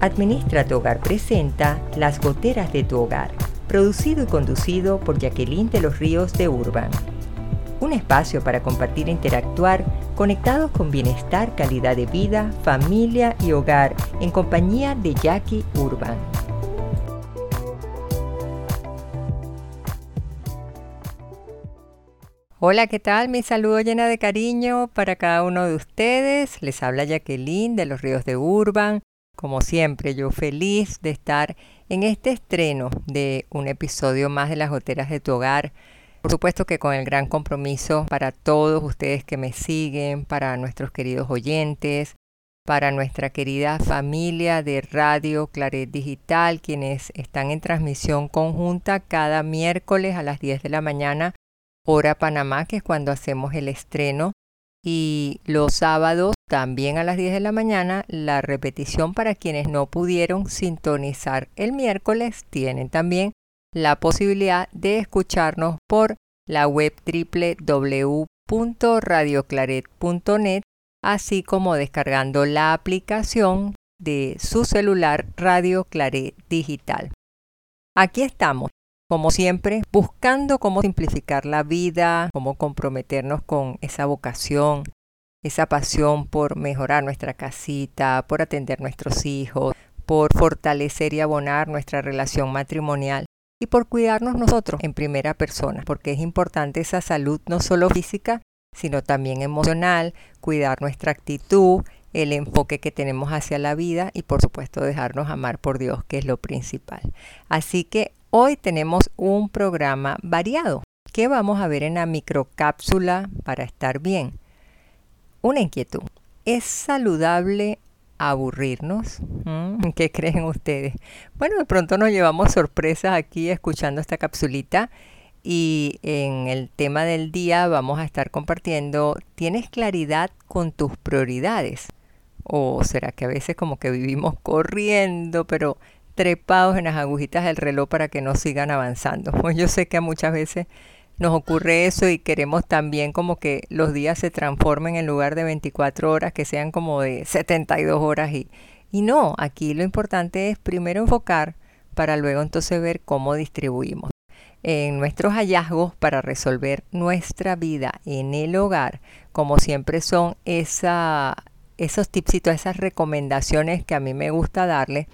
Administra tu Hogar presenta Las Goteras de tu Hogar, producido y conducido por Jacqueline de los Ríos de Urban. Un espacio para compartir e interactuar conectados con bienestar, calidad de vida, familia y hogar en compañía de Jackie Urban. Hola, ¿qué tal? Mi saludo llena de cariño para cada uno de ustedes. Les habla Jacqueline de los Ríos de Urban como siempre, yo feliz de estar en este estreno de un episodio más de las goteras de tu hogar. Por supuesto que con el gran compromiso para todos ustedes que me siguen, para nuestros queridos oyentes, para nuestra querida familia de Radio Claret Digital, quienes están en transmisión conjunta cada miércoles a las 10 de la mañana, hora Panamá, que es cuando hacemos el estreno y los sábados también a las 10 de la mañana la repetición para quienes no pudieron sintonizar el miércoles tienen también la posibilidad de escucharnos por la web www.radioclaret.net así como descargando la aplicación de su celular Radio Claret Digital. Aquí estamos como siempre, buscando cómo simplificar la vida, cómo comprometernos con esa vocación, esa pasión por mejorar nuestra casita, por atender nuestros hijos, por fortalecer y abonar nuestra relación matrimonial y por cuidarnos nosotros en primera persona, porque es importante esa salud no solo física, sino también emocional, cuidar nuestra actitud, el enfoque que tenemos hacia la vida y por supuesto dejarnos amar por Dios, que es lo principal. Así que Hoy tenemos un programa variado. ¿Qué vamos a ver en la microcápsula para estar bien? Una inquietud. ¿Es saludable aburrirnos? ¿Mm? ¿Qué creen ustedes? Bueno, de pronto nos llevamos sorpresas aquí escuchando esta capsulita y en el tema del día vamos a estar compartiendo, ¿tienes claridad con tus prioridades? ¿O será que a veces como que vivimos corriendo, pero trepados en las agujitas del reloj para que no sigan avanzando. Pues yo sé que muchas veces nos ocurre eso y queremos también como que los días se transformen en lugar de 24 horas, que sean como de 72 horas y, y no, aquí lo importante es primero enfocar para luego entonces ver cómo distribuimos. En nuestros hallazgos para resolver nuestra vida en el hogar, como siempre son esa, esos tipsitos, esas recomendaciones que a mí me gusta darle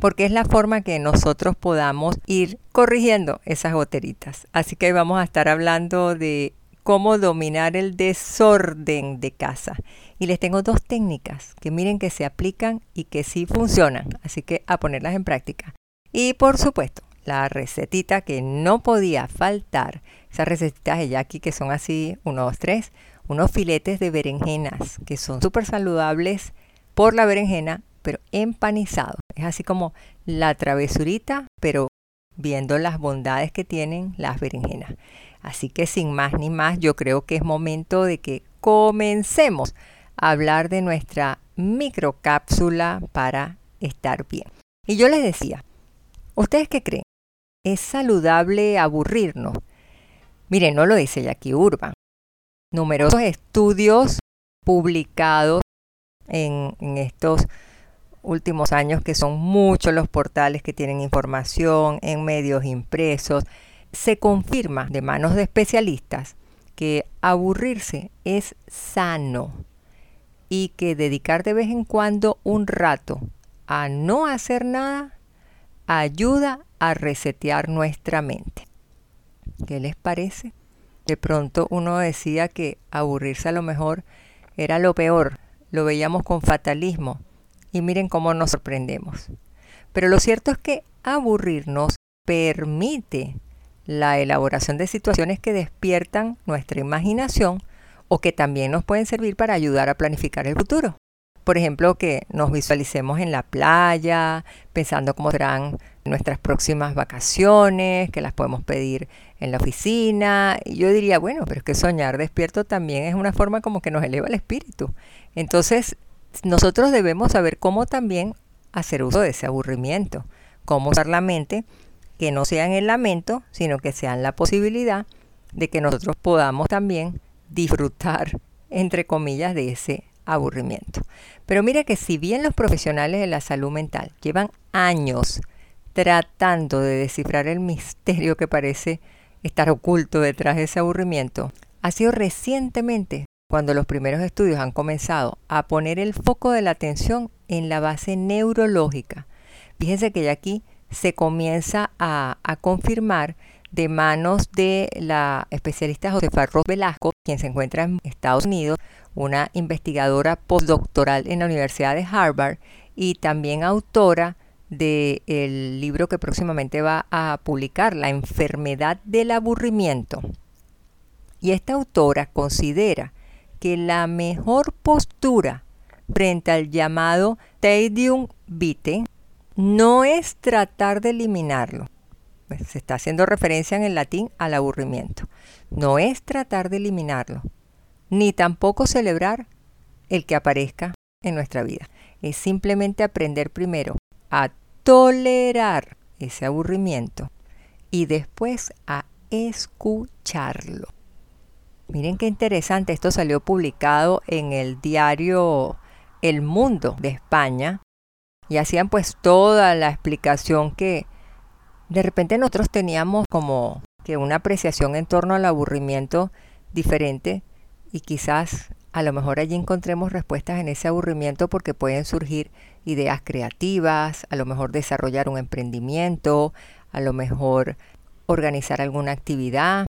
porque es la forma que nosotros podamos ir corrigiendo esas goteritas. Así que vamos a estar hablando de cómo dominar el desorden de casa. Y les tengo dos técnicas que miren que se aplican y que sí funcionan. Así que a ponerlas en práctica. Y por supuesto, la recetita que no podía faltar, esas recetitas de Jackie que son así, uno, dos, tres, unos filetes de berenjenas que son súper saludables por la berenjena pero empanizado. Es así como la travesurita, pero viendo las bondades que tienen las berenjenas. Así que sin más ni más, yo creo que es momento de que comencemos a hablar de nuestra microcápsula para estar bien. Y yo les decía, ¿ustedes qué creen? ¿Es saludable aburrirnos? Miren, no lo dice Jackie Urban. Numerosos estudios publicados en, en estos últimos años, que son muchos los portales que tienen información en medios impresos, se confirma de manos de especialistas que aburrirse es sano y que dedicar de vez en cuando un rato a no hacer nada ayuda a resetear nuestra mente. ¿Qué les parece? De pronto uno decía que aburrirse a lo mejor era lo peor, lo veíamos con fatalismo, y miren cómo nos sorprendemos. Pero lo cierto es que aburrirnos permite la elaboración de situaciones que despiertan nuestra imaginación o que también nos pueden servir para ayudar a planificar el futuro. Por ejemplo, que nos visualicemos en la playa, pensando cómo serán nuestras próximas vacaciones, que las podemos pedir en la oficina. Y yo diría, bueno, pero es que soñar despierto también es una forma como que nos eleva el espíritu. Entonces, nosotros debemos saber cómo también hacer uso de ese aburrimiento, cómo usar la mente, que no sea en el lamento, sino que sea en la posibilidad de que nosotros podamos también disfrutar, entre comillas, de ese aburrimiento. Pero mire que si bien los profesionales de la salud mental llevan años tratando de descifrar el misterio que parece estar oculto detrás de ese aburrimiento, ha sido recientemente cuando los primeros estudios han comenzado a poner el foco de la atención en la base neurológica. Fíjense que ya aquí se comienza a, confirmar de manos de la especialista Josefa Ros Velasco, quien se encuentra en Estados Unidos, una investigadora postdoctoral en la Universidad de Harvard y también autora del libro que próximamente va a publicar, La enfermedad del aburrimiento. Y esta autora considera que la mejor postura frente al llamado tedium vitae no es tratar de eliminarlo. Pues, se está haciendo referencia en el latín al aburrimiento. No es tratar de eliminarlo, ni tampoco celebrar el que aparezca en nuestra vida. Es simplemente aprender primero a tolerar ese aburrimiento y después a escucharlo. Miren qué interesante, esto salió publicado en el diario El Mundo de España y hacían pues toda la explicación que de repente nosotros teníamos como que una apreciación en torno al aburrimiento diferente y quizás a lo mejor allí encontremos respuestas en ese aburrimiento porque pueden surgir ideas creativas, a lo mejor desarrollar un emprendimiento, a lo mejor organizar alguna actividad,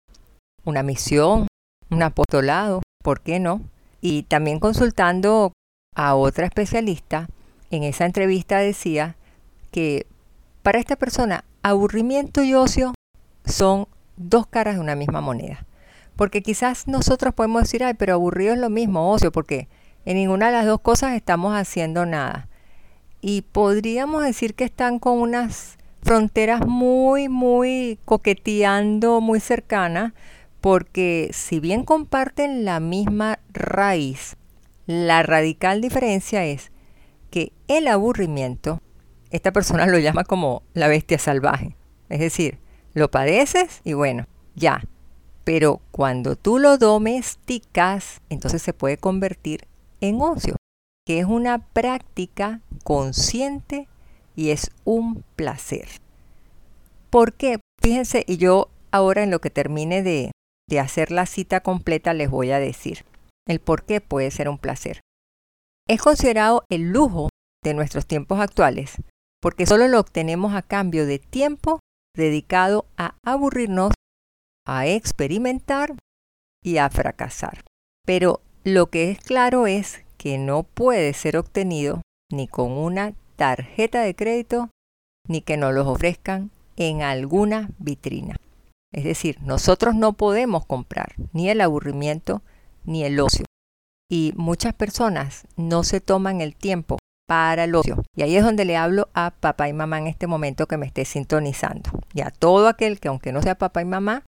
una misión, un apostolado, ¿por qué no? Y también consultando a otra especialista, en esa entrevista decía que para esta persona aburrimiento y ocio son dos caras de una misma moneda. Porque quizás nosotros podemos decir, ay, pero aburrido es lo mismo, ocio, porque en ninguna de las dos cosas estamos haciendo nada. Y podríamos decir que están con unas fronteras muy, muy coqueteando, muy cercanas, porque si bien comparten la misma raíz, la radical diferencia es que el aburrimiento, esta persona lo llama como la bestia salvaje. Es decir, lo padeces y bueno, ya, pero cuando tú lo domesticas, entonces se puede convertir en ocio, que es una práctica consciente y es un placer. ¿Por qué? Fíjense, y yo ahora en lo que termine de, de hacer la cita completa les voy a decir el por qué puede ser un placer. Es considerado el lujo de nuestros tiempos actuales porque solo lo obtenemos a cambio de tiempo dedicado a aburrirnos a experimentar y a fracasar. Pero lo que es claro es que no puede ser obtenido ni con una tarjeta de crédito ni que nos los ofrezcan en alguna vitrina. Es decir, nosotros no podemos comprar ni el aburrimiento ni el ocio. Y muchas personas no se toman el tiempo para el ocio. Y ahí es donde le hablo a papá y mamá en este momento que me esté sintonizando. Y a todo aquel que aunque no sea papá y mamá,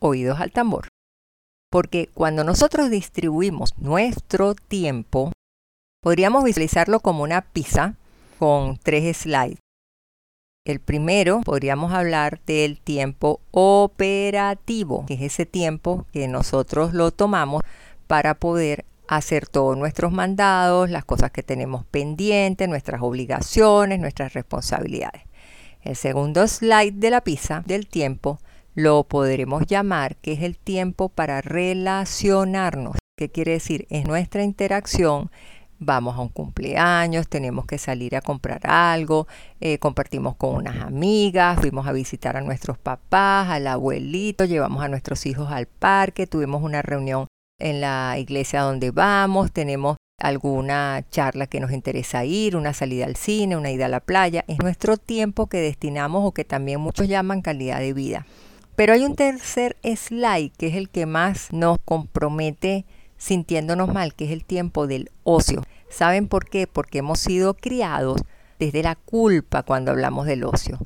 oídos al tambor. Porque cuando nosotros distribuimos nuestro tiempo, podríamos visualizarlo como una pizza con tres slides. El primero podríamos hablar del tiempo operativo, que es ese tiempo que nosotros lo tomamos para poder hacer todos nuestros mandados, las cosas que tenemos pendientes, nuestras obligaciones, nuestras responsabilidades. El segundo slide de la pizza del tiempo lo podremos llamar que es el tiempo para relacionarnos. ¿Qué quiere decir? Es nuestra interacción. Vamos a un cumpleaños, tenemos que salir a comprar algo, eh, compartimos con unas amigas, fuimos a visitar a nuestros papás, al abuelito, llevamos a nuestros hijos al parque, tuvimos una reunión en la iglesia donde vamos, tenemos alguna charla que nos interesa ir, una salida al cine, una ida a la playa. Es nuestro tiempo que destinamos o que también muchos llaman calidad de vida. Pero hay un tercer slide que es el que más nos compromete sintiéndonos mal, que es el tiempo del ocio. ¿Saben por qué? Porque hemos sido criados desde la culpa cuando hablamos del ocio.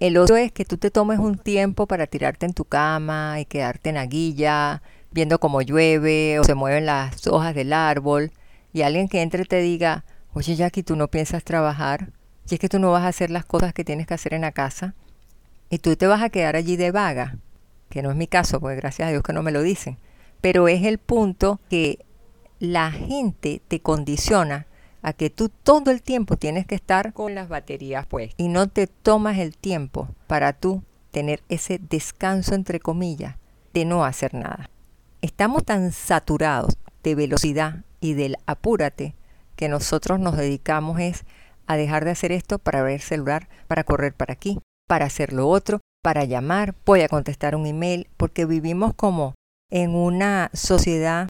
El ocio es que tú te tomes un tiempo para tirarte en tu cama y quedarte en la viendo cómo llueve o se mueven las hojas del árbol, y alguien que entre te diga, oye Jackie, tú no piensas trabajar, y es que tú no vas a hacer las cosas que tienes que hacer en la casa, y tú te vas a quedar allí de vaga, que no es mi caso, porque gracias a Dios que no me lo dicen. Pero es el punto que la gente te condiciona a que tú todo el tiempo tienes que estar con las baterías pues y no te tomas el tiempo para tú tener ese descanso entre comillas de no hacer nada. Estamos tan saturados de velocidad y del apúrate que nosotros nos dedicamos es a dejar de hacer esto para ver celular, para correr para aquí, para hacer lo otro, para llamar, voy a contestar un email, porque vivimos como en una sociedad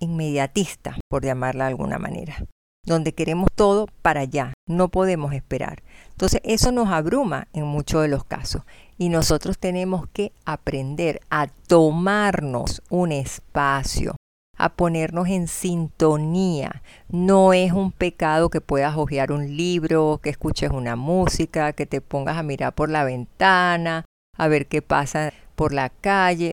inmediatista, por llamarla de alguna manera, donde queremos todo para allá, no podemos esperar. Entonces eso nos abruma en muchos de los casos y nosotros tenemos que aprender a tomarnos un espacio, a ponernos en sintonía. No es un pecado que puedas hojear un libro, que escuches una música, que te pongas a mirar por la ventana, a ver qué pasa por la calle.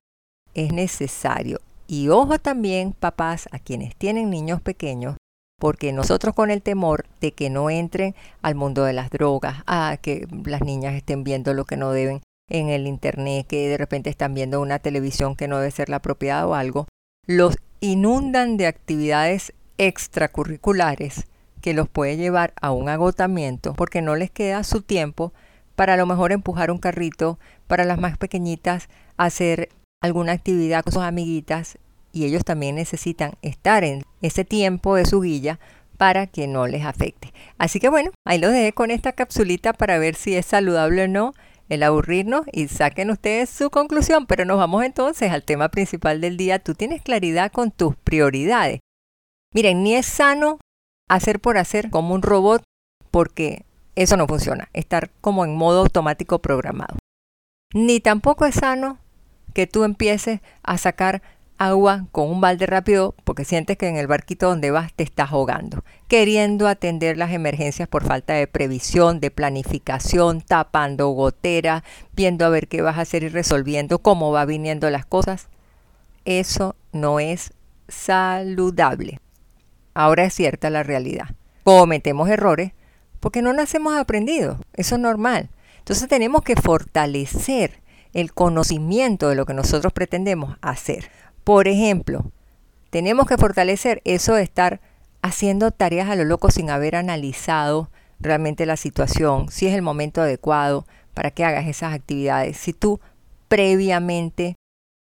Es necesario. Y ojo también, papás, a quienes tienen niños pequeños, porque nosotros con el temor de que no entren al mundo de las drogas, a que las niñas estén viendo lo que no deben en el internet, que de repente están viendo una televisión que no debe ser la propiedad o algo, los inundan de actividades extracurriculares que los puede llevar a un agotamiento porque no les queda su tiempo para a lo mejor empujar un carrito, para las más pequeñitas hacer alguna actividad con sus amiguitas y ellos también necesitan estar en ese tiempo de su guilla para que no les afecte. Así que bueno, ahí lo dejé con esta capsulita para ver si es saludable o no el aburrirnos y saquen ustedes su conclusión. Pero nos vamos entonces al tema principal del día. Tú tienes claridad con tus prioridades. Miren, ni es sano hacer por hacer como un robot porque eso no funciona, estar como en modo automático programado. Ni tampoco es sano que tú empieces a sacar agua con un balde rápido porque sientes que en el barquito donde vas te estás ahogando, queriendo atender las emergencias por falta de previsión, de planificación, tapando gotera, viendo a ver qué vas a hacer y resolviendo cómo va viniendo las cosas. Eso no es saludable. Ahora es cierta la realidad. Cometemos errores porque no nacemos aprendidos. Eso es normal. Entonces tenemos que fortalecer el conocimiento de lo que nosotros pretendemos hacer. Por ejemplo, tenemos que fortalecer eso de estar haciendo tareas a lo loco sin haber analizado realmente la situación, si es el momento adecuado para que hagas esas actividades. Si tú previamente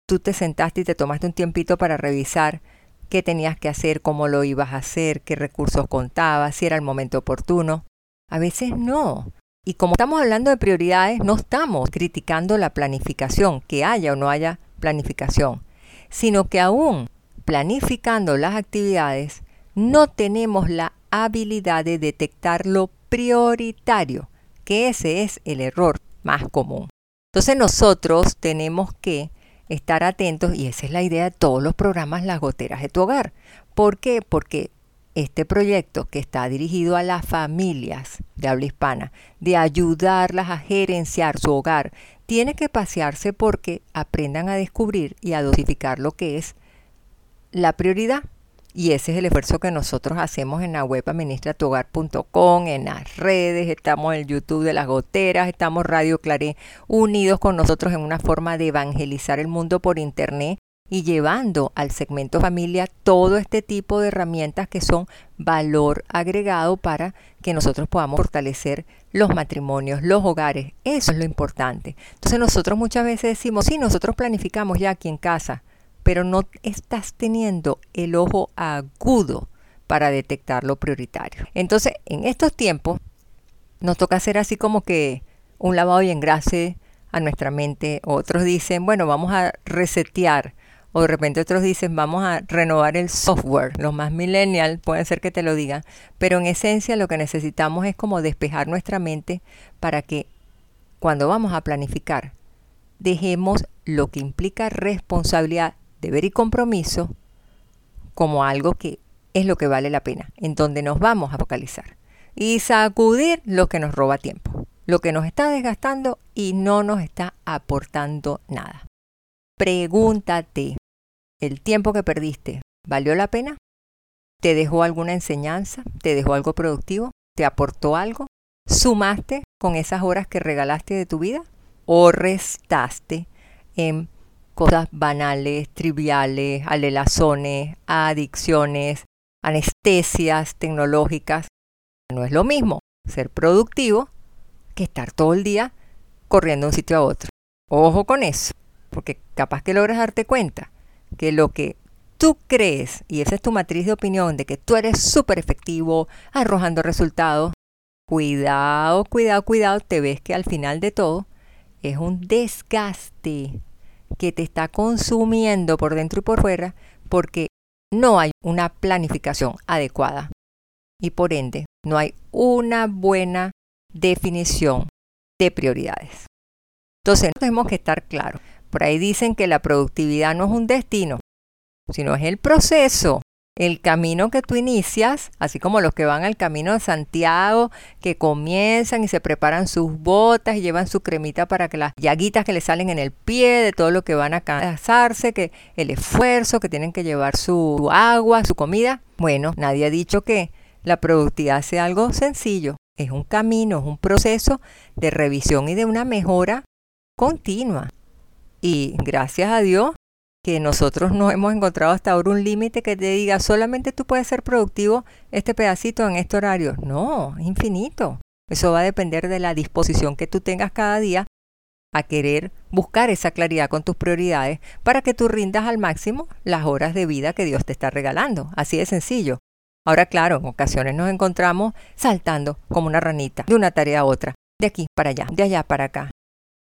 tú te sentaste y te tomaste un tiempito para revisar qué tenías que hacer, cómo lo ibas a hacer, qué recursos contabas, si era el momento oportuno. A veces no. Y como estamos hablando de prioridades, no estamos criticando la planificación, que haya o no haya planificación sino que aún planificando las actividades, no tenemos la habilidad de detectar lo prioritario, que ese es el error más común. Entonces nosotros tenemos que estar atentos y esa es la idea de todos los programas Las Goteras de tu Hogar. ¿Por qué? Porque este proyecto que está dirigido a las familias de habla hispana, de ayudarlas a gerenciar su hogar, tiene que pasearse porque aprendan a descubrir y a dosificar lo que es la prioridad. Y ese es el esfuerzo que nosotros hacemos en la web administratuhogar.com, en las redes, estamos en el YouTube de las goteras, estamos Radio Claré unidos con nosotros en una forma de evangelizar el mundo por internet y llevando al segmento familia todo este tipo de herramientas que son valor agregado para que nosotros podamos fortalecer los matrimonios, los hogares. Eso es lo importante. Entonces nosotros muchas veces decimos, sí, nosotros planificamos ya aquí en casa, pero no estás teniendo el ojo agudo para detectar lo prioritario. Entonces, en estos tiempos, nos toca hacer así como que un lavado y engrase a nuestra mente. Otros dicen, bueno, vamos a resetear o de repente otros dicen vamos a renovar el software. Los más millennial pueden ser que te lo digan, pero en esencia lo que necesitamos es como despejar nuestra mente para que cuando vamos a planificar dejemos lo que implica responsabilidad, deber y compromiso como algo que es lo que vale la pena, en donde nos vamos a focalizar y sacudir lo que nos roba tiempo, lo que nos está desgastando y no nos está aportando nada. Pregúntate, ¿El tiempo que perdiste valió la pena? ¿Te dejó alguna enseñanza? ¿Te dejó algo productivo? ¿Te aportó algo? ¿Sumaste con esas horas que regalaste de tu vida? ¿O restaste en cosas banales, triviales, alelazones, adicciones, anestesias tecnológicas. No es lo mismo ser productivo que estar todo el día corriendo de un sitio a otro. Ojo con eso, porque capaz que logras darte cuenta que lo que tú crees, y esa es tu matriz de opinión, de que tú eres súper efectivo, arrojando resultados, cuidado, cuidado, cuidado, te ves que al final de todo es un desgaste que te está consumiendo por dentro y por fuera porque no hay una planificación adecuada y por ende no hay una buena definición de prioridades. Entonces tenemos que estar claros. Por ahí dicen que la productividad no es un destino, sino es el proceso, el camino que tú inicias, así como los que van al camino de Santiago, que comienzan y se preparan sus botas y llevan su cremita para que las llaguitas que le salen en el pie, de todo lo que van a casarse, que el esfuerzo, que tienen que llevar su agua, su comida. Bueno, nadie ha dicho que la productividad sea algo sencillo. Es un camino, es un proceso de revisión y de una mejora continua. Y gracias a Dios que nosotros no hemos encontrado hasta ahora un límite que te diga solamente tú puedes ser productivo este pedacito en este horario. No, es infinito. Eso va a depender de la disposición que tú tengas cada día a querer buscar esa claridad con tus prioridades para que tú rindas al máximo las horas de vida que Dios te está regalando. Así de sencillo. Ahora, claro, en ocasiones nos encontramos saltando como una ranita de una tarea a otra, de aquí para allá, de allá para acá.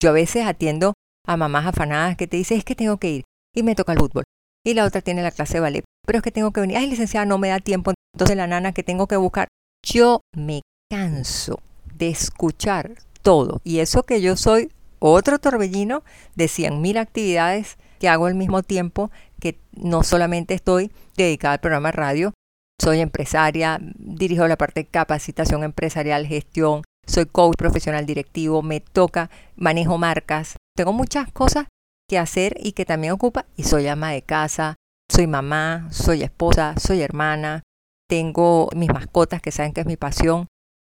Yo a veces atiendo a mamás afanadas que te dicen es que tengo que ir, y me toca el fútbol. Y la otra tiene la clase de ballet. Pero es que tengo que venir. Ay, licenciada, no me da tiempo. Entonces la nana que tengo que buscar. Yo me canso de escuchar todo. Y eso que yo soy otro torbellino de 100.000 actividades que hago al mismo tiempo, que no solamente estoy dedicada al programa de radio, soy empresaria, dirijo la parte de capacitación empresarial, gestión, soy coach profesional directivo, me toca, manejo marcas, tengo muchas cosas que hacer y que también ocupa. Y soy ama de casa, soy mamá, soy esposa, soy hermana, tengo mis mascotas que saben que es mi pasión.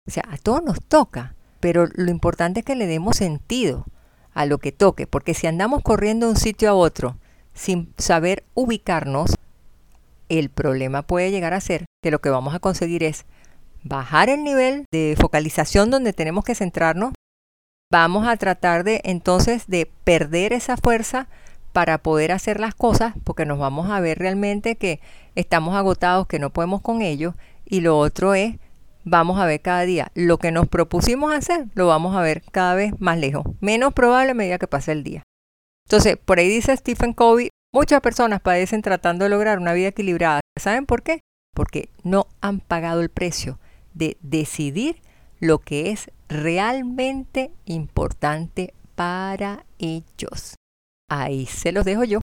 O sea, a todos nos toca, pero lo importante es que le demos sentido a lo que toque, porque si andamos corriendo de un sitio a otro sin saber ubicarnos, el problema puede llegar a ser que lo que vamos a conseguir es bajar el nivel de focalización donde tenemos que centrarnos vamos a tratar de entonces de perder esa fuerza para poder hacer las cosas porque nos vamos a ver realmente que estamos agotados, que no podemos con ello y lo otro es vamos a ver cada día lo que nos propusimos hacer, lo vamos a ver cada vez más lejos, menos probable a medida que pase el día. Entonces, por ahí dice Stephen Covey, muchas personas padecen tratando de lograr una vida equilibrada. ¿Saben por qué? Porque no han pagado el precio de decidir lo que es realmente importante para ellos. Ahí se los dejo yo.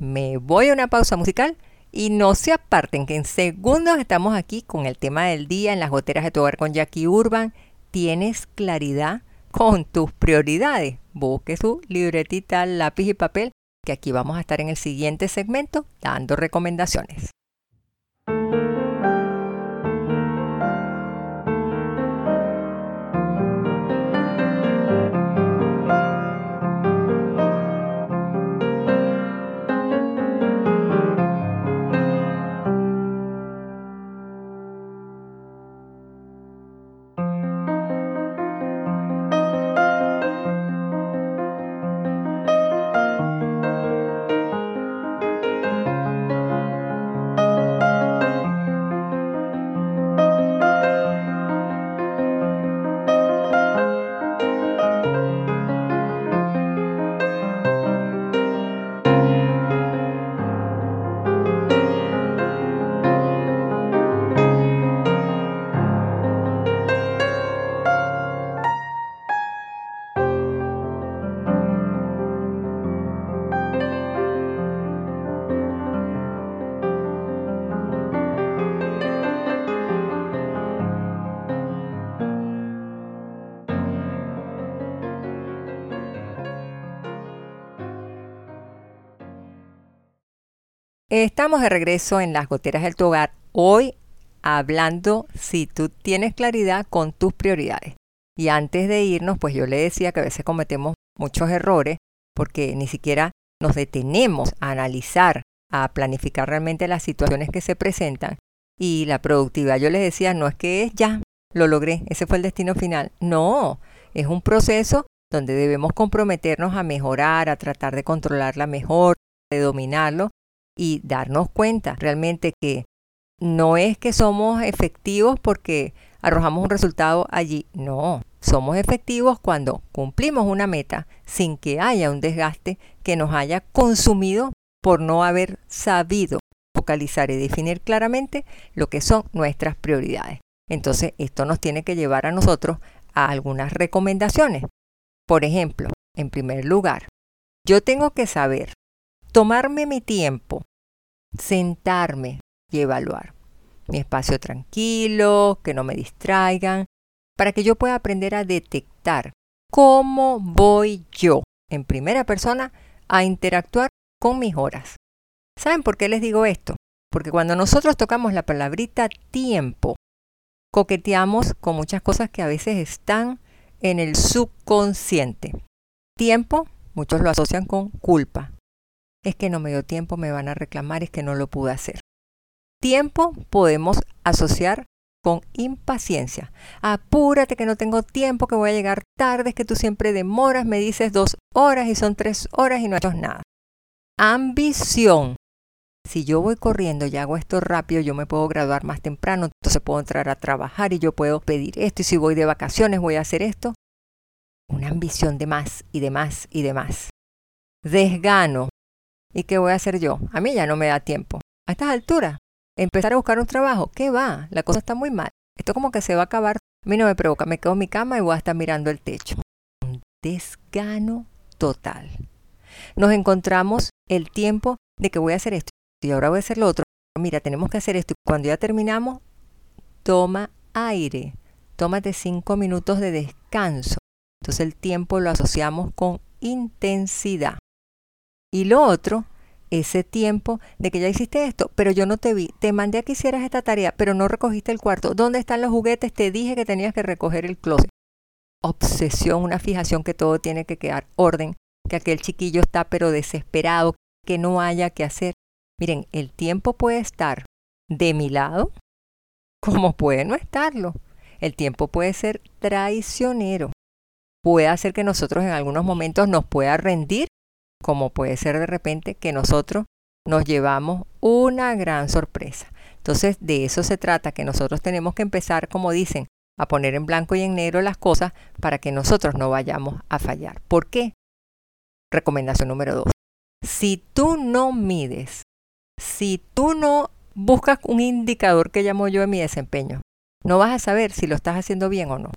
Me voy a una pausa musical y no se aparten que en segundos estamos aquí con el tema del día en las goteras de tu hogar con Jackie Urban. ¿Tienes claridad con tus prioridades? Busque su libretita, lápiz y papel que aquí vamos a estar en el siguiente segmento dando recomendaciones. Estamos de regreso en las goteras del tu hogar, hoy hablando si tú tienes claridad con tus prioridades. Y antes de irnos, pues yo le decía que a veces cometemos muchos errores porque ni siquiera nos detenemos a analizar, a planificar realmente las situaciones que se presentan y la productividad, yo les decía, no es que es ya, lo logré, ese fue el destino final. No, es un proceso donde debemos comprometernos a mejorar, a tratar de controlarla mejor, de dominarlo y darnos cuenta realmente que no es que somos efectivos porque arrojamos un resultado allí, no, somos efectivos cuando cumplimos una meta sin que haya un desgaste que nos haya consumido por no haber sabido focalizar y definir claramente lo que son nuestras prioridades. Entonces, esto nos tiene que llevar a nosotros a algunas recomendaciones. Por ejemplo, en primer lugar, yo tengo que saber tomarme mi tiempo, sentarme y evaluar mi espacio tranquilo, que no me distraigan, para que yo pueda aprender a detectar cómo voy yo en primera persona a interactuar con mis horas. ¿Saben por qué les digo esto? Porque cuando nosotros tocamos la palabrita tiempo, coqueteamos con muchas cosas que a veces están en el subconsciente. Tiempo, muchos lo asocian con culpa. Es que no me dio tiempo, me van a reclamar, es que no lo pude hacer. Tiempo podemos asociar con impaciencia. Apúrate que no tengo tiempo, que voy a llegar tarde, es que tú siempre demoras, me dices dos horas y son tres horas y no hecho nada. Ambición. Si yo voy corriendo y hago esto rápido, yo me puedo graduar más temprano, entonces puedo entrar a trabajar y yo puedo pedir esto y si voy de vacaciones voy a hacer esto. Una ambición de más y de más y de más. Desgano. ¿Y qué voy a hacer yo? A mí ya no me da tiempo. A estas alturas, empezar a buscar un trabajo, ¿qué va? La cosa está muy mal. Esto como que se va a acabar. A mí no me provoca, me quedo en mi cama y voy a estar mirando el techo. Un desgano total. Nos encontramos el tiempo de que voy a hacer esto y ahora voy a hacer lo otro. Mira, tenemos que hacer esto. Cuando ya terminamos, toma aire. Tómate cinco minutos de descanso. Entonces el tiempo lo asociamos con intensidad. Y lo otro ese tiempo de que ya hiciste esto, pero yo no te vi, te mandé a que hicieras esta tarea, pero no recogiste el cuarto. ¿Dónde están los juguetes? Te dije que tenías que recoger el closet. Obsesión, una fijación que todo tiene que quedar orden, que aquel chiquillo está pero desesperado, que no haya que hacer. Miren, el tiempo puede estar de mi lado como puede no estarlo. El tiempo puede ser traicionero. Puede hacer que nosotros en algunos momentos nos pueda rendir como puede ser de repente que nosotros nos llevamos una gran sorpresa. Entonces, de eso se trata, que nosotros tenemos que empezar, como dicen, a poner en blanco y en negro las cosas para que nosotros no vayamos a fallar. ¿Por qué? Recomendación número dos. Si tú no mides, si tú no buscas un indicador que llamo yo en mi desempeño, no vas a saber si lo estás haciendo bien o no.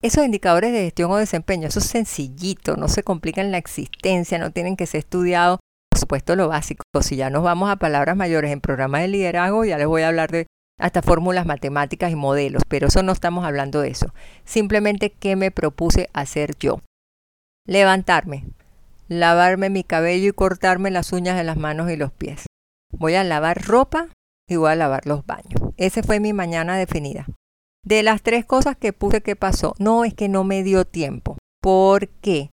Esos indicadores de gestión o desempeño, eso es sencillito, no se complican la existencia, no tienen que ser estudiados. Por supuesto, lo básico. Si ya nos vamos a palabras mayores en programas de liderazgo, ya les voy a hablar de hasta fórmulas matemáticas y modelos, pero eso no estamos hablando de eso. Simplemente qué me propuse hacer yo. Levantarme, lavarme mi cabello y cortarme las uñas de las manos y los pies. Voy a lavar ropa y voy a lavar los baños. Esa fue mi mañana definida. De las tres cosas que puse que pasó, no es que no me dio tiempo. ¿Por qué?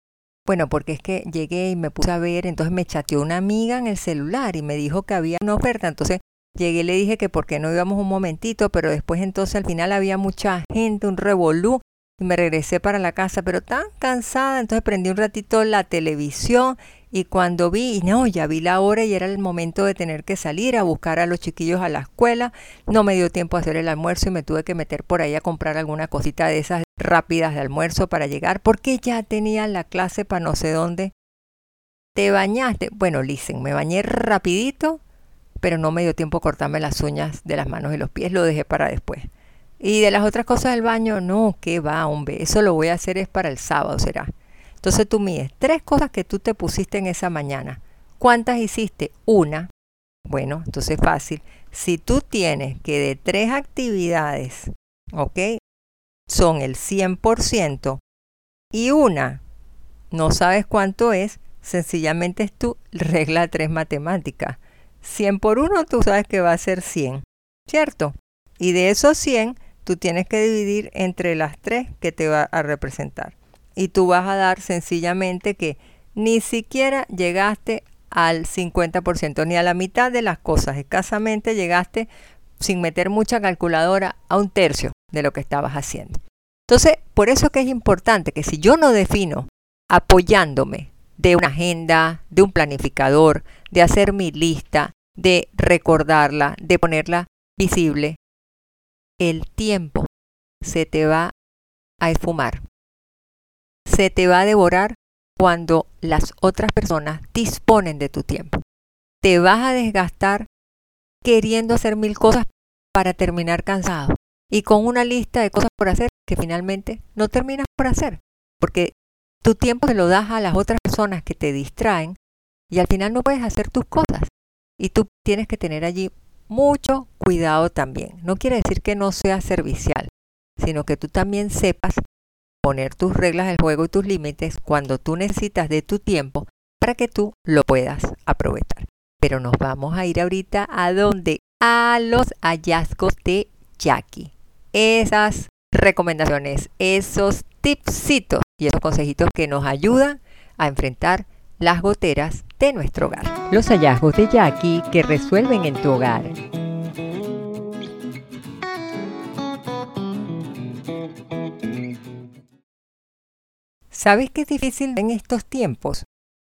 Bueno, porque es que llegué y me puse a ver, entonces me chateó una amiga en el celular y me dijo que había una oferta, entonces llegué y le dije que por qué no íbamos un momentito, pero después entonces al final había mucha gente, un revolú, y me regresé para la casa, pero tan cansada, entonces prendí un ratito la televisión y cuando vi, no, ya vi la hora y era el momento de tener que salir a buscar a los chiquillos a la escuela, no me dio tiempo a hacer el almuerzo y me tuve que meter por ahí a comprar alguna cosita de esas rápidas de almuerzo para llegar, porque ya tenía la clase para no sé dónde. ¿Te bañaste? Bueno, listen, me bañé rapidito, pero no me dio tiempo a cortarme las uñas de las manos y los pies, lo dejé para después. Y de las otras cosas del baño, no, ¿qué va, hombre? Eso lo voy a hacer es para el sábado, será. Entonces tú mides tres cosas que tú te pusiste en esa mañana. ¿Cuántas hiciste? Una. Bueno, entonces fácil. Si tú tienes que de tres actividades, ¿ok? Son el 100% y una no sabes cuánto es, sencillamente es tu regla 3 matemática. 100 por 1 tú sabes que va a ser 100, ¿cierto? Y de esos 100 tú tienes que dividir entre las tres que te va a representar y tú vas a dar sencillamente que ni siquiera llegaste al 50%, ni a la mitad de las cosas. Escasamente llegaste sin meter mucha calculadora a un tercio de lo que estabas haciendo. Entonces, por eso que es importante que si yo no defino apoyándome de una agenda, de un planificador, de hacer mi lista, de recordarla, de ponerla visible, el tiempo se te va a esfumar. Se te va a devorar cuando las otras personas disponen de tu tiempo. Te vas a desgastar queriendo hacer mil cosas para terminar cansado y con una lista de cosas por hacer que finalmente no terminas por hacer, porque tu tiempo se lo das a las otras personas que te distraen y al final no puedes hacer tus cosas. Y tú tienes que tener allí mucho cuidado también. No quiere decir que no seas servicial, sino que tú también sepas poner tus reglas del juego y tus límites cuando tú necesitas de tu tiempo para que tú lo puedas aprovechar. Pero nos vamos a ir ahorita a donde a los hallazgos de Jackie. Esas recomendaciones, esos tipsitos y esos consejitos que nos ayudan a enfrentar las goteras de nuestro hogar. Los hallazgos de Jackie que resuelven en tu hogar. ¿Sabes qué es difícil en estos tiempos?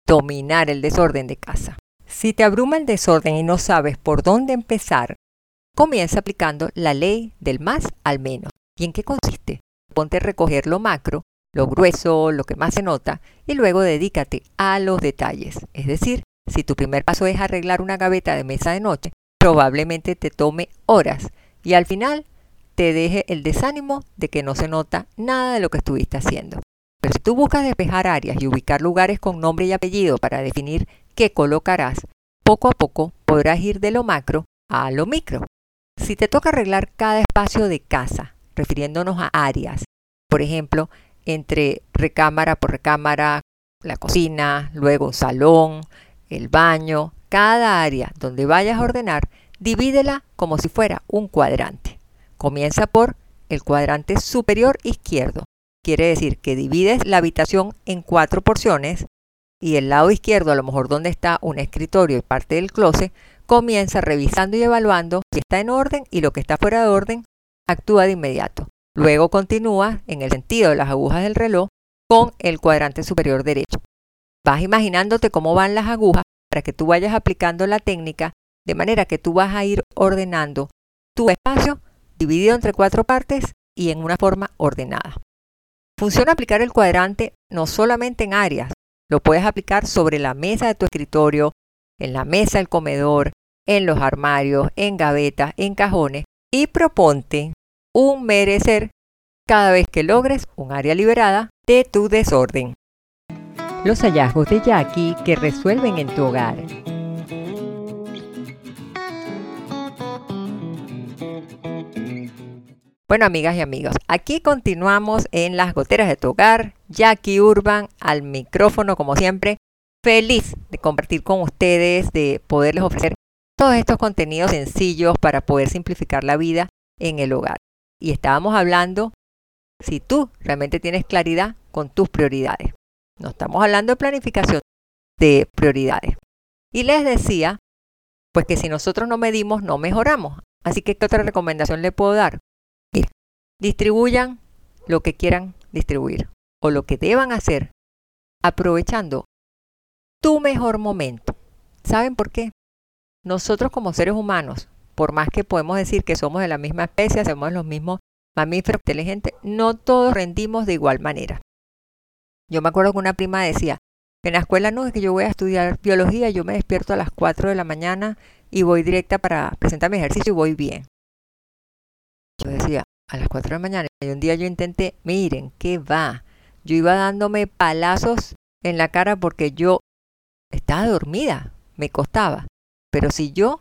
Dominar el desorden de casa. Si te abruma el desorden y no sabes por dónde empezar, comienza aplicando la ley del más al menos. ¿Y en qué consiste? Ponte a recoger lo macro, lo grueso, lo que más se nota, y luego dedícate a los detalles. Es decir, si tu primer paso es arreglar una gaveta de mesa de noche, probablemente te tome horas y al final te deje el desánimo de que no se nota nada de lo que estuviste haciendo. Pero si tú buscas despejar áreas y ubicar lugares con nombre y apellido para definir qué colocarás, poco a poco podrás ir de lo macro a lo micro. Si te toca arreglar cada espacio de casa, refiriéndonos a áreas, por ejemplo, entre recámara por recámara, la cocina, luego salón, el baño, cada área donde vayas a ordenar, divídela como si fuera un cuadrante. Comienza por el cuadrante superior izquierdo, Quiere decir que divides la habitación en cuatro porciones y el lado izquierdo, a lo mejor donde está un escritorio y parte del closet, comienza revisando y evaluando si está en orden y lo que está fuera de orden actúa de inmediato. Luego continúa en el sentido de las agujas del reloj con el cuadrante superior derecho. Vas imaginándote cómo van las agujas para que tú vayas aplicando la técnica de manera que tú vas a ir ordenando tu espacio dividido entre cuatro partes y en una forma ordenada. Funciona aplicar el cuadrante no solamente en áreas, lo puedes aplicar sobre la mesa de tu escritorio, en la mesa del comedor, en los armarios, en gavetas, en cajones y proponte un merecer cada vez que logres un área liberada de tu desorden. Los hallazgos de Jackie que resuelven en tu hogar. Bueno, amigas y amigos, aquí continuamos en las goteras de tu hogar. Jackie Urban al micrófono, como siempre, feliz de compartir con ustedes, de poderles ofrecer todos estos contenidos sencillos para poder simplificar la vida en el hogar. Y estábamos hablando si tú realmente tienes claridad con tus prioridades. No estamos hablando de planificación de prioridades. Y les decía, pues que si nosotros no medimos, no mejoramos. Así que, ¿qué otra recomendación le puedo dar? Distribuyan lo que quieran distribuir o lo que deban hacer aprovechando tu mejor momento. ¿Saben por qué? Nosotros como seres humanos, por más que podemos decir que somos de la misma especie, somos los mismos mamíferos inteligentes, no todos rendimos de igual manera. Yo me acuerdo que una prima decía, en la escuela no es que yo voy a estudiar biología, yo me despierto a las 4 de la mañana y voy directa para presentar mi ejercicio y voy bien. Yo decía, a las 4 de la mañana. Y un día yo intenté, miren, ¿qué va? Yo iba dándome palazos en la cara porque yo estaba dormida, me costaba. Pero si yo,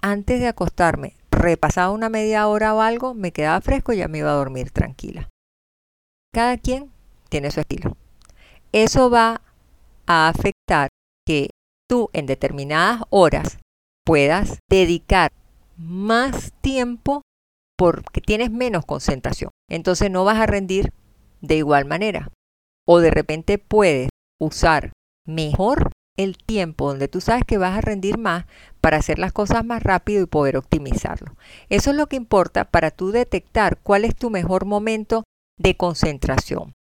antes de acostarme, repasaba una media hora o algo, me quedaba fresco y ya me iba a dormir tranquila. Cada quien tiene su estilo. Eso va a afectar que tú en determinadas horas puedas dedicar más tiempo porque tienes menos concentración. Entonces no vas a rendir de igual manera. O de repente puedes usar mejor el tiempo donde tú sabes que vas a rendir más para hacer las cosas más rápido y poder optimizarlo. Eso es lo que importa para tú detectar cuál es tu mejor momento de concentración.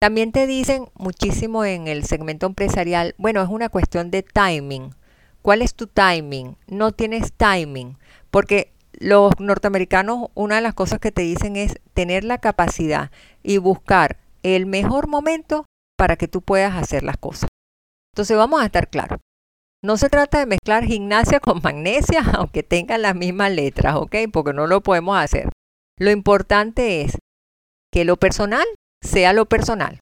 También te dicen muchísimo en el segmento empresarial, bueno, es una cuestión de timing. ¿Cuál es tu timing? No tienes timing, porque los norteamericanos, una de las cosas que te dicen es tener la capacidad y buscar el mejor momento para que tú puedas hacer las cosas. Entonces vamos a estar claros. No se trata de mezclar gimnasia con magnesia, aunque tengan las mismas letras, ¿ok? Porque no lo podemos hacer. Lo importante es que lo personal sea lo personal,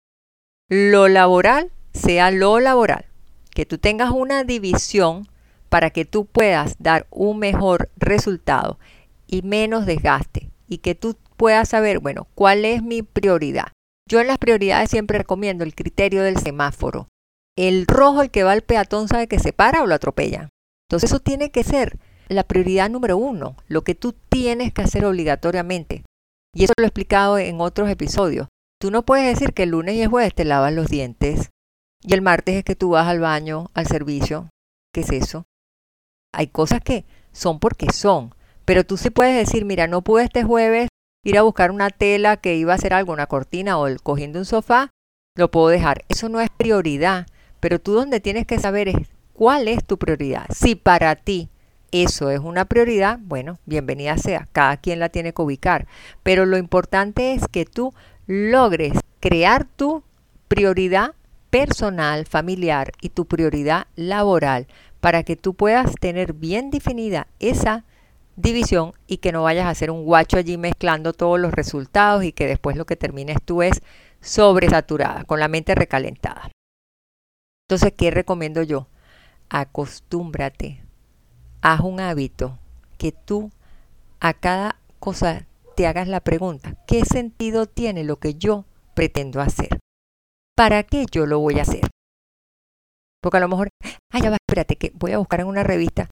lo laboral sea lo laboral, que tú tengas una división para que tú puedas dar un mejor resultado y menos desgaste y que tú puedas saber, bueno, cuál es mi prioridad. Yo en las prioridades siempre recomiendo el criterio del semáforo. El rojo, el que va al peatón, sabe que se para o lo atropella. Entonces eso tiene que ser la prioridad número uno, lo que tú tienes que hacer obligatoriamente. Y eso lo he explicado en otros episodios. Tú no puedes decir que el lunes y el jueves te lavas los dientes y el martes es que tú vas al baño, al servicio. ¿Qué es eso? Hay cosas que son porque son, pero tú sí puedes decir, mira, no pude este jueves ir a buscar una tela que iba a hacer algo, una cortina o el, cogiendo un sofá, lo puedo dejar. Eso no es prioridad. Pero tú donde tienes que saber es cuál es tu prioridad. Si para ti eso es una prioridad, bueno, bienvenida sea, cada quien la tiene que ubicar. Pero lo importante es que tú logres crear tu prioridad personal, familiar y tu prioridad laboral para que tú puedas tener bien definida esa división y que no vayas a hacer un guacho allí mezclando todos los resultados y que después lo que termines tú es sobresaturada, con la mente recalentada. Entonces, ¿qué recomiendo yo? Acostúmbrate, haz un hábito que tú a cada cosa te hagas la pregunta, ¿qué sentido tiene lo que yo pretendo hacer? ¿Para qué yo lo voy a hacer? Porque a lo mejor, ay, ya va, espérate, que voy a buscar en una revista.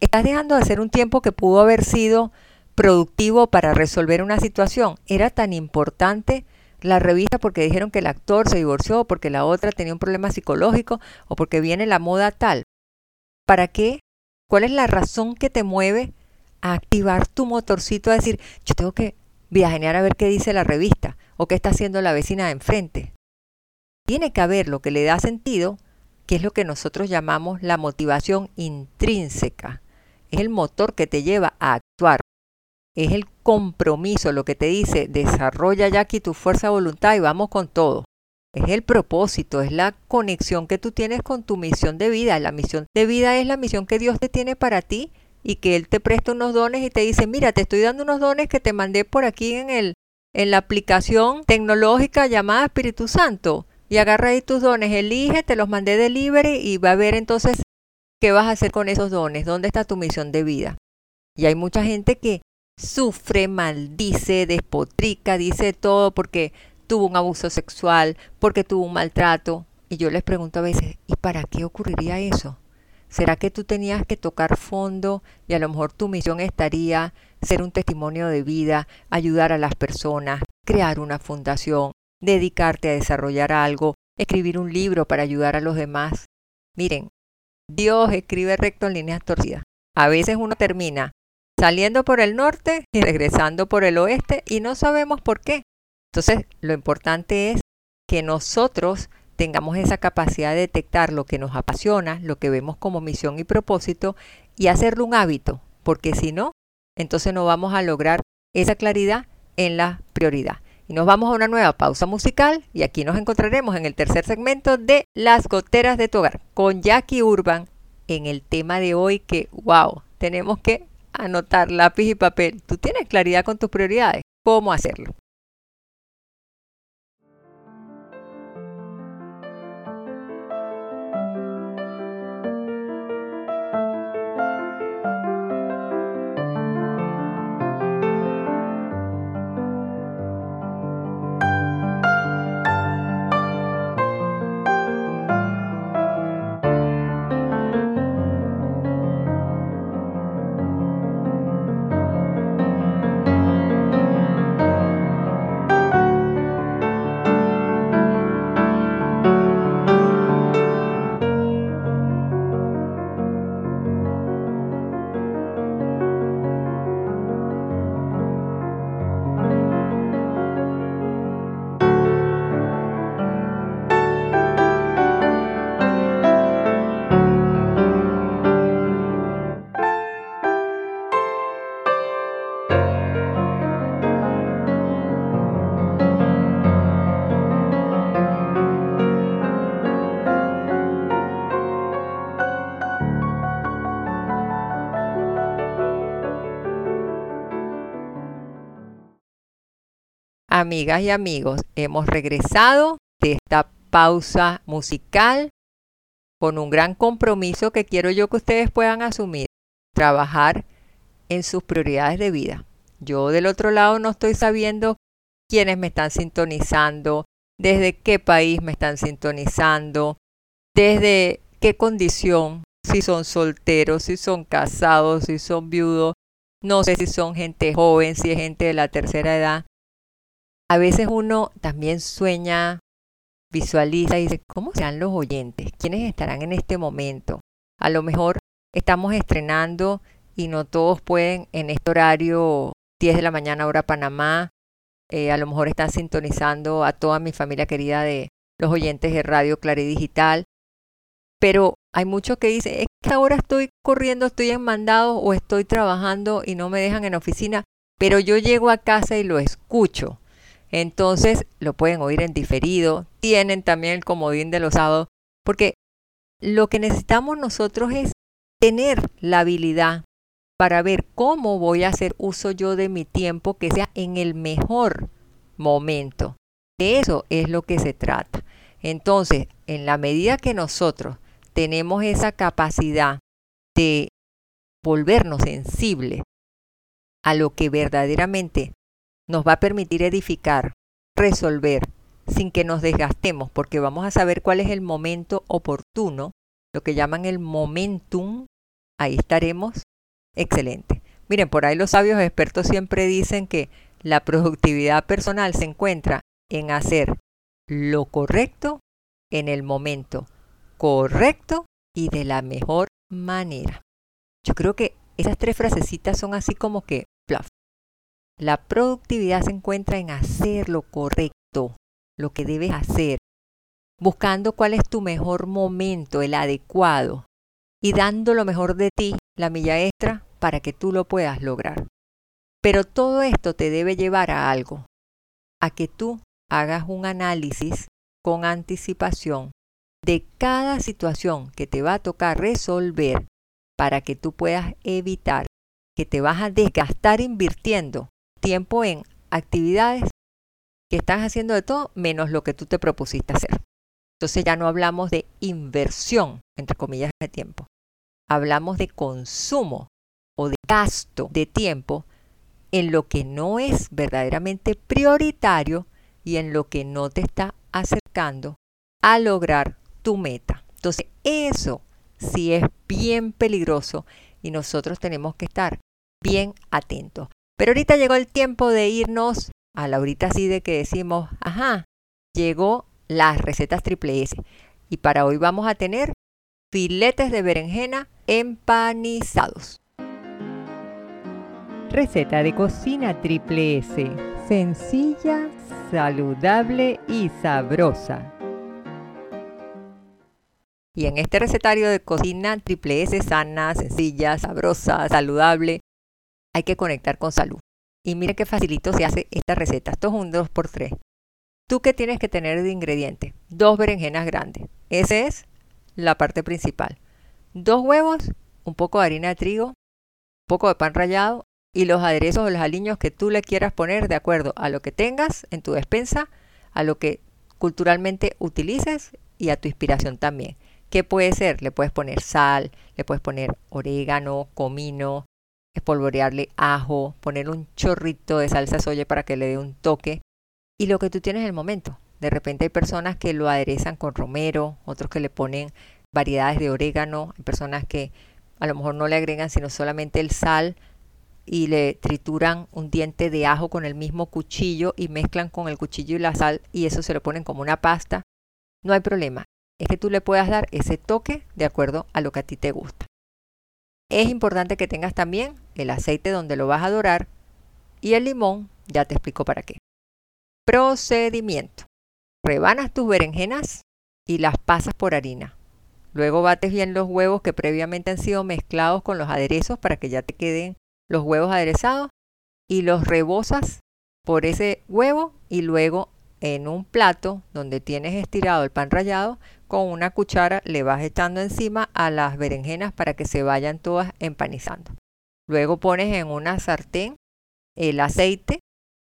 Estás dejando de hacer un tiempo que pudo haber sido productivo para resolver una situación. Era tan importante la revista porque dijeron que el actor se divorció, porque la otra tenía un problema psicológico o porque viene la moda tal. ¿Para qué? ¿Cuál es la razón que te mueve a activar tu motorcito a decir, yo tengo que viajear a ver qué dice la revista o qué está haciendo la vecina de enfrente? Tiene que haber lo que le da sentido, que es lo que nosotros llamamos la motivación intrínseca. Es el motor que te lleva a actuar es el compromiso, lo que te dice, desarrolla ya aquí tu fuerza de voluntad y vamos con todo. Es el propósito, es la conexión que tú tienes con tu misión de vida. La misión de vida es la misión que Dios te tiene para ti y que Él te presta unos dones y te dice, mira, te estoy dando unos dones que te mandé por aquí en, el, en la aplicación tecnológica llamada Espíritu Santo. Y agarra ahí tus dones, elige, te los mandé delivery y va a ver entonces qué vas a hacer con esos dones, dónde está tu misión de vida. Y hay mucha gente que sufre, maldice, despotrica, dice todo porque tuvo un abuso sexual, porque tuvo un maltrato. Y yo les pregunto a veces, ¿y para qué ocurriría eso? ¿Será que tú tenías que tocar fondo y a lo mejor tu misión estaría ser un testimonio de vida, ayudar a las personas, crear una fundación, dedicarte a desarrollar algo, escribir un libro para ayudar a los demás? Miren, Dios escribe recto en líneas torcidas. A veces uno termina saliendo por el norte y regresando por el oeste y no sabemos por qué. Entonces, lo importante es que nosotros tengamos esa capacidad de detectar lo que nos apasiona, lo que vemos como misión y propósito y hacerlo un hábito, porque si no, entonces no vamos a lograr esa claridad en la prioridad. Y nos vamos a una nueva pausa musical y aquí nos encontraremos en el tercer segmento de Las goteras de tu hogar con Jackie Urban en el tema de hoy que, wow, tenemos que anotar lápiz y papel. ¿Tú tienes claridad con tus prioridades? ¿Cómo hacerlo? Amigas y amigos, hemos regresado de esta pausa musical con un gran compromiso que quiero yo que ustedes puedan asumir, trabajar en sus prioridades de vida. Yo del otro lado no estoy sabiendo quiénes me están sintonizando, desde qué país me están sintonizando, desde qué condición, si son solteros, si son casados, si son viudos, no sé si son gente joven, si es gente de la tercera edad. A veces uno también sueña, visualiza y dice, ¿cómo serán los oyentes? ¿Quiénes estarán en este momento? A lo mejor estamos estrenando y no todos pueden en este horario 10 de la mañana hora Panamá. Eh, a lo mejor están sintonizando a toda mi familia querida de los oyentes de Radio Clare Digital. Pero hay muchos que dicen, es que ahora estoy corriendo, estoy en mandado o estoy trabajando y no me dejan en oficina, pero yo llego a casa y lo escucho. Entonces lo pueden oír en diferido, tienen también el comodín de los sábados, porque lo que necesitamos nosotros es tener la habilidad para ver cómo voy a hacer uso yo de mi tiempo que sea en el mejor momento. De eso es lo que se trata. Entonces, en la medida que nosotros tenemos esa capacidad de volvernos sensibles a lo que verdaderamente nos va a permitir edificar, resolver, sin que nos desgastemos, porque vamos a saber cuál es el momento oportuno, lo que llaman el momentum, ahí estaremos excelente. Miren, por ahí los sabios expertos siempre dicen que la productividad personal se encuentra en hacer lo correcto en el momento correcto y de la mejor manera. Yo creo que esas tres frasecitas son así como que. La productividad se encuentra en hacer lo correcto, lo que debes hacer, buscando cuál es tu mejor momento, el adecuado, y dando lo mejor de ti, la milla extra, para que tú lo puedas lograr. Pero todo esto te debe llevar a algo, a que tú hagas un análisis con anticipación de cada situación que te va a tocar resolver para que tú puedas evitar que te vas a desgastar invirtiendo tiempo en actividades que estás haciendo de todo menos lo que tú te propusiste hacer. Entonces ya no hablamos de inversión, entre comillas, de tiempo. Hablamos de consumo o de gasto de tiempo en lo que no es verdaderamente prioritario y en lo que no te está acercando a lograr tu meta. Entonces, eso sí es bien peligroso y nosotros tenemos que estar bien atentos. Pero ahorita llegó el tiempo de irnos a la horita así de que decimos, ajá, llegó las recetas triple S. Y para hoy vamos a tener filetes de berenjena empanizados. Receta de cocina triple S. Sencilla, saludable y sabrosa. Y en este recetario de cocina triple S sana, sencilla, sabrosa, saludable, hay que conectar con salud. Y mire qué facilito se hace esta receta. Esto es un 2x3. ¿Tú qué tienes que tener de ingrediente? Dos berenjenas grandes. Esa es la parte principal. Dos huevos, un poco de harina de trigo, un poco de pan rallado y los aderezos o los aliños que tú le quieras poner de acuerdo a lo que tengas en tu despensa, a lo que culturalmente utilices y a tu inspiración también. ¿Qué puede ser? Le puedes poner sal, le puedes poner orégano, comino, espolvorearle ajo, poner un chorrito de salsa soya para que le dé un toque. Y lo que tú tienes en el momento. De repente hay personas que lo aderezan con romero, otros que le ponen variedades de orégano, hay personas que a lo mejor no le agregan sino solamente el sal y le trituran un diente de ajo con el mismo cuchillo y mezclan con el cuchillo y la sal y eso se lo ponen como una pasta. No hay problema es que tú le puedas dar ese toque de acuerdo a lo que a ti te gusta. Es importante que tengas también el aceite donde lo vas a dorar y el limón, ya te explico para qué. Procedimiento. Rebanas tus berenjenas y las pasas por harina. Luego bates bien los huevos que previamente han sido mezclados con los aderezos para que ya te queden los huevos aderezados y los rebosas por ese huevo y luego en un plato donde tienes estirado el pan rallado, con una cuchara le vas echando encima a las berenjenas para que se vayan todas empanizando. Luego pones en una sartén el aceite,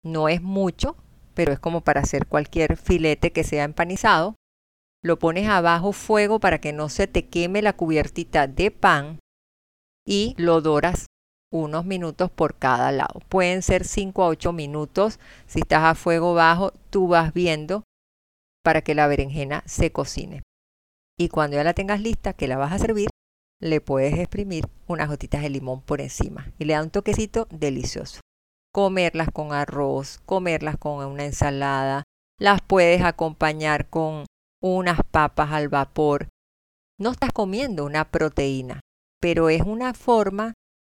no es mucho, pero es como para hacer cualquier filete que sea empanizado. Lo pones a bajo fuego para que no se te queme la cubiertita de pan y lo doras unos minutos por cada lado. Pueden ser 5 a 8 minutos. Si estás a fuego bajo, tú vas viendo para que la berenjena se cocine. Y cuando ya la tengas lista, que la vas a servir, le puedes exprimir unas gotitas de limón por encima y le da un toquecito delicioso. Comerlas con arroz, comerlas con una ensalada, las puedes acompañar con unas papas al vapor. No estás comiendo una proteína, pero es una forma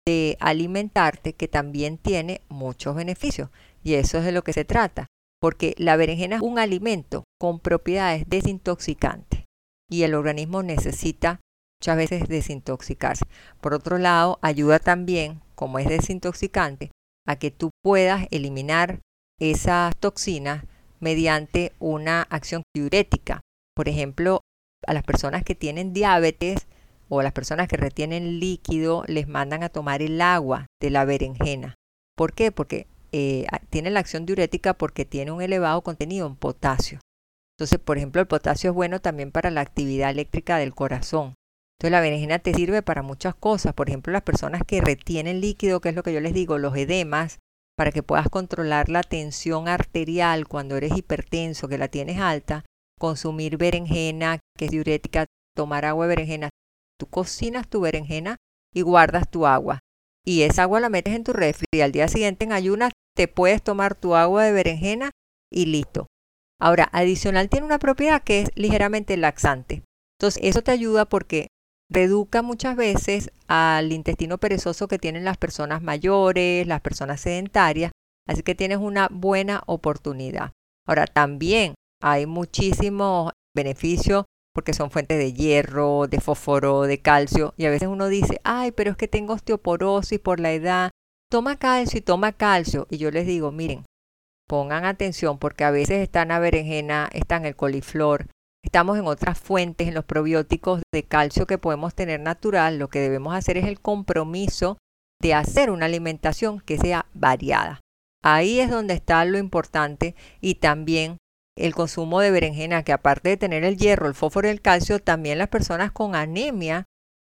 de alimentarte que también tiene muchos beneficios. Y eso es de lo que se trata, porque la berenjena es un alimento con propiedades desintoxicantes y el organismo necesita muchas veces desintoxicarse. Por otro lado, ayuda también, como es desintoxicante, a que tú puedas eliminar esas toxinas mediante una acción diurética. Por ejemplo, a las personas que tienen diabetes o las personas que retienen líquido les mandan a tomar el agua de la berenjena. ¿Por qué? Porque eh, tiene la acción diurética porque tiene un elevado contenido en potasio. Entonces, por ejemplo, el potasio es bueno también para la actividad eléctrica del corazón. Entonces, la berenjena te sirve para muchas cosas. Por ejemplo, las personas que retienen líquido, que es lo que yo les digo, los edemas, para que puedas controlar la tensión arterial cuando eres hipertenso, que la tienes alta, consumir berenjena, que es diurética, tomar agua de berenjena, tú cocinas tu berenjena y guardas tu agua. Y esa agua la metes en tu refri y al día siguiente en ayunas te puedes tomar tu agua de berenjena y listo. Ahora, adicional tiene una propiedad que es ligeramente laxante. Entonces, eso te ayuda porque reduca muchas veces al intestino perezoso que tienen las personas mayores, las personas sedentarias, así que tienes una buena oportunidad. Ahora, también hay muchísimos beneficios porque son fuentes de hierro, de fósforo, de calcio. Y a veces uno dice, ay, pero es que tengo osteoporosis por la edad. Toma calcio y toma calcio. Y yo les digo, miren, pongan atención porque a veces está en la berenjena, está en el coliflor. Estamos en otras fuentes, en los probióticos de calcio que podemos tener natural. Lo que debemos hacer es el compromiso de hacer una alimentación que sea variada. Ahí es donde está lo importante y también el consumo de berenjena, que aparte de tener el hierro, el fósforo y el calcio, también las personas con anemia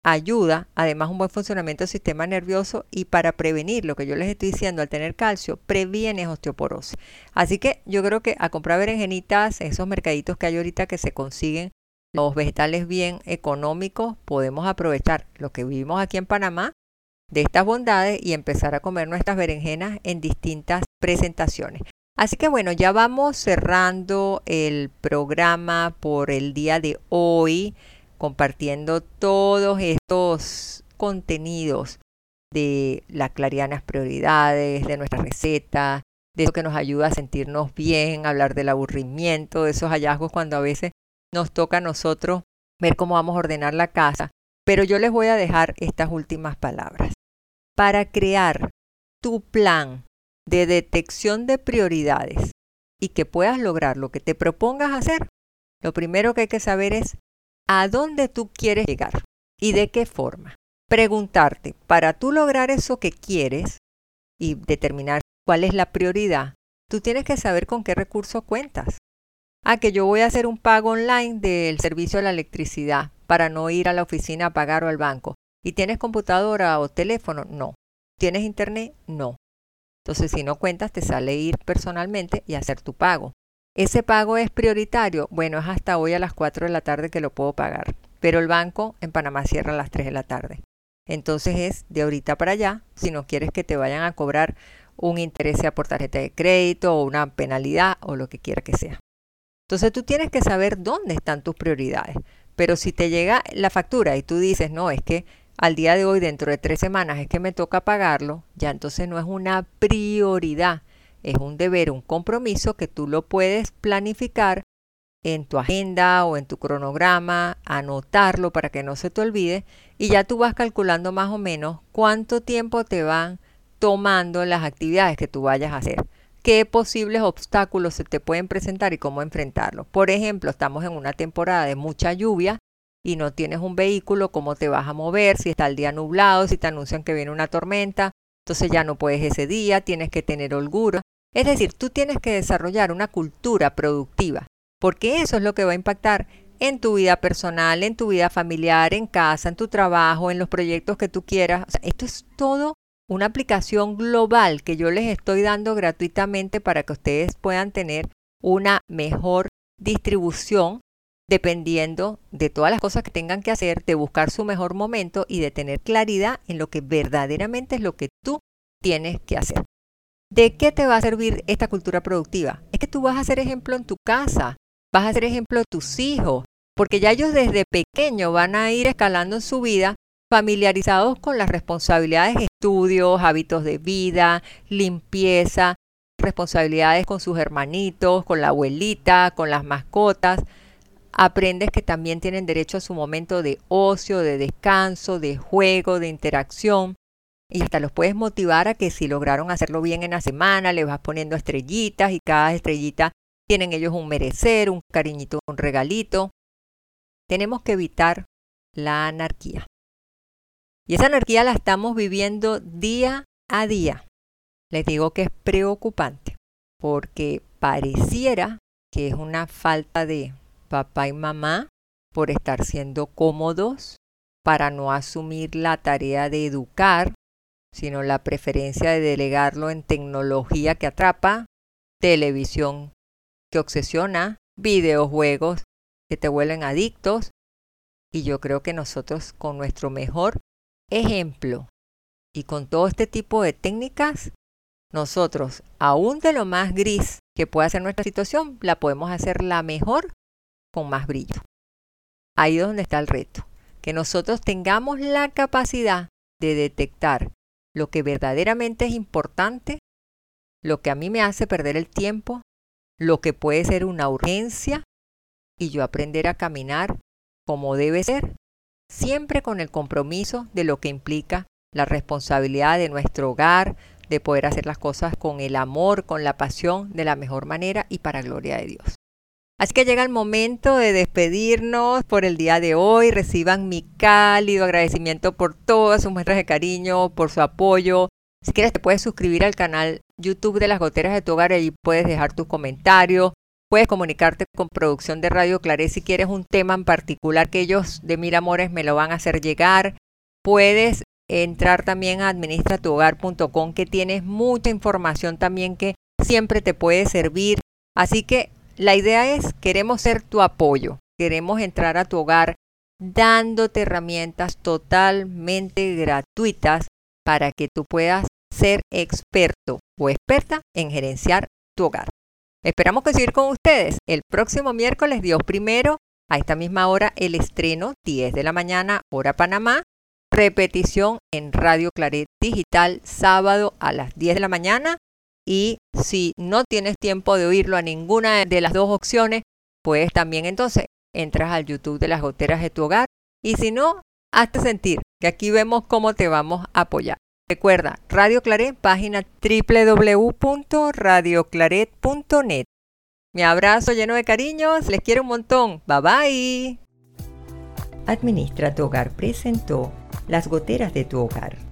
ayuda, además un buen funcionamiento del sistema nervioso y para prevenir lo que yo les estoy diciendo al tener calcio, previene osteoporosis. Así que yo creo que a comprar berenjenitas, esos mercaditos que hay ahorita que se consiguen los vegetales bien económicos, podemos aprovechar lo que vivimos aquí en Panamá de estas bondades y empezar a comer nuestras berenjenas en distintas presentaciones. Así que bueno, ya vamos cerrando el programa por el día de hoy, compartiendo todos estos contenidos de las clarianas prioridades, de nuestra receta, de eso que nos ayuda a sentirnos bien, hablar del aburrimiento, de esos hallazgos cuando a veces nos toca a nosotros ver cómo vamos a ordenar la casa. Pero yo les voy a dejar estas últimas palabras. Para crear tu plan de detección de prioridades y que puedas lograr lo que te propongas hacer, lo primero que hay que saber es a dónde tú quieres llegar y de qué forma. Preguntarte, para tú lograr eso que quieres y determinar cuál es la prioridad, tú tienes que saber con qué recursos cuentas. Ah, que yo voy a hacer un pago online del servicio de la electricidad para no ir a la oficina a pagar o al banco. ¿Y tienes computadora o teléfono? No. ¿Tienes internet? No. Entonces, si no cuentas, te sale ir personalmente y hacer tu pago. ¿Ese pago es prioritario? Bueno, es hasta hoy a las 4 de la tarde que lo puedo pagar, pero el banco en Panamá cierra a las 3 de la tarde. Entonces es de ahorita para allá, si no quieres que te vayan a cobrar un interés sea por tarjeta de crédito o una penalidad o lo que quiera que sea. Entonces tú tienes que saber dónde están tus prioridades. Pero si te llega la factura y tú dices, no, es que al día de hoy, dentro de tres semanas, es que me toca pagarlo, ya entonces no es una prioridad, es un deber, un compromiso que tú lo puedes planificar en tu agenda o en tu cronograma, anotarlo para que no se te olvide y ya tú vas calculando más o menos cuánto tiempo te van tomando las actividades que tú vayas a hacer. ¿Qué posibles obstáculos se te pueden presentar y cómo enfrentarlos? Por ejemplo, estamos en una temporada de mucha lluvia y no tienes un vehículo, ¿cómo te vas a mover? Si está el día nublado, si te anuncian que viene una tormenta, entonces ya no puedes ese día, tienes que tener holgura. Es decir, tú tienes que desarrollar una cultura productiva, porque eso es lo que va a impactar en tu vida personal, en tu vida familiar, en casa, en tu trabajo, en los proyectos que tú quieras. esto es todo una aplicación global que yo les estoy dando gratuitamente para que ustedes puedan tener una mejor distribución dependiendo de todas las cosas que tengan que hacer, de buscar su mejor momento y de tener claridad en lo que verdaderamente es lo que tú tienes que hacer. ¿De qué te va a servir esta cultura productiva? Es que tú vas a ser ejemplo en tu casa, vas a ser ejemplo de tus hijos, porque ya ellos desde pequeños van a ir escalando en su vida familiarizados con las responsabilidades de estudios, hábitos de vida, limpieza, responsabilidades con sus hermanitos, con la abuelita, con las mascotas. Aprendes que también tienen derecho a su momento de ocio, de descanso, de juego, de interacción. Y hasta los puedes motivar a que si lograron hacerlo bien en la semana, les vas poniendo estrellitas y cada estrellita tienen ellos un merecer, un cariñito, un regalito. Tenemos que evitar la anarquía. Y esa anarquía la estamos viviendo día a día. Les digo que es preocupante porque pareciera que es una falta de papá y mamá por estar siendo cómodos, para no asumir la tarea de educar, sino la preferencia de delegarlo en tecnología que atrapa, televisión que obsesiona, videojuegos que te vuelven adictos. Y yo creo que nosotros con nuestro mejor ejemplo y con todo este tipo de técnicas, nosotros, aún de lo más gris que pueda ser nuestra situación, la podemos hacer la mejor con más brillo. Ahí es donde está el reto, que nosotros tengamos la capacidad de detectar lo que verdaderamente es importante, lo que a mí me hace perder el tiempo, lo que puede ser una urgencia y yo aprender a caminar como debe ser, siempre con el compromiso de lo que implica la responsabilidad de nuestro hogar, de poder hacer las cosas con el amor, con la pasión, de la mejor manera y para gloria de Dios. Así que llega el momento de despedirnos por el día de hoy. Reciban mi cálido agradecimiento por todas sus muestras de cariño, por su apoyo. Si quieres te puedes suscribir al canal YouTube de las goteras de tu hogar y puedes dejar tus comentarios. Puedes comunicarte con producción de Radio Claret si quieres un tema en particular que ellos de Mil Amores me lo van a hacer llegar. Puedes entrar también a administratuhogar.com que tienes mucha información también que siempre te puede servir. Así que la idea es, queremos ser tu apoyo, queremos entrar a tu hogar dándote herramientas totalmente gratuitas para que tú puedas ser experto o experta en gerenciar tu hogar. Esperamos conseguir con ustedes el próximo miércoles, Dios primero, a esta misma hora, el estreno, 10 de la mañana, hora Panamá. Repetición en Radio Claret Digital, sábado a las 10 de la mañana y si no tienes tiempo de oírlo a ninguna de las dos opciones, pues también entonces entras al YouTube de las goteras de tu hogar y si no, hazte sentir que aquí vemos cómo te vamos a apoyar. Recuerda, Radio Claret, página www.radioclaret.net. Mi abrazo lleno de cariños, les quiero un montón. Bye bye. Administra tu hogar presentó Las goteras de tu hogar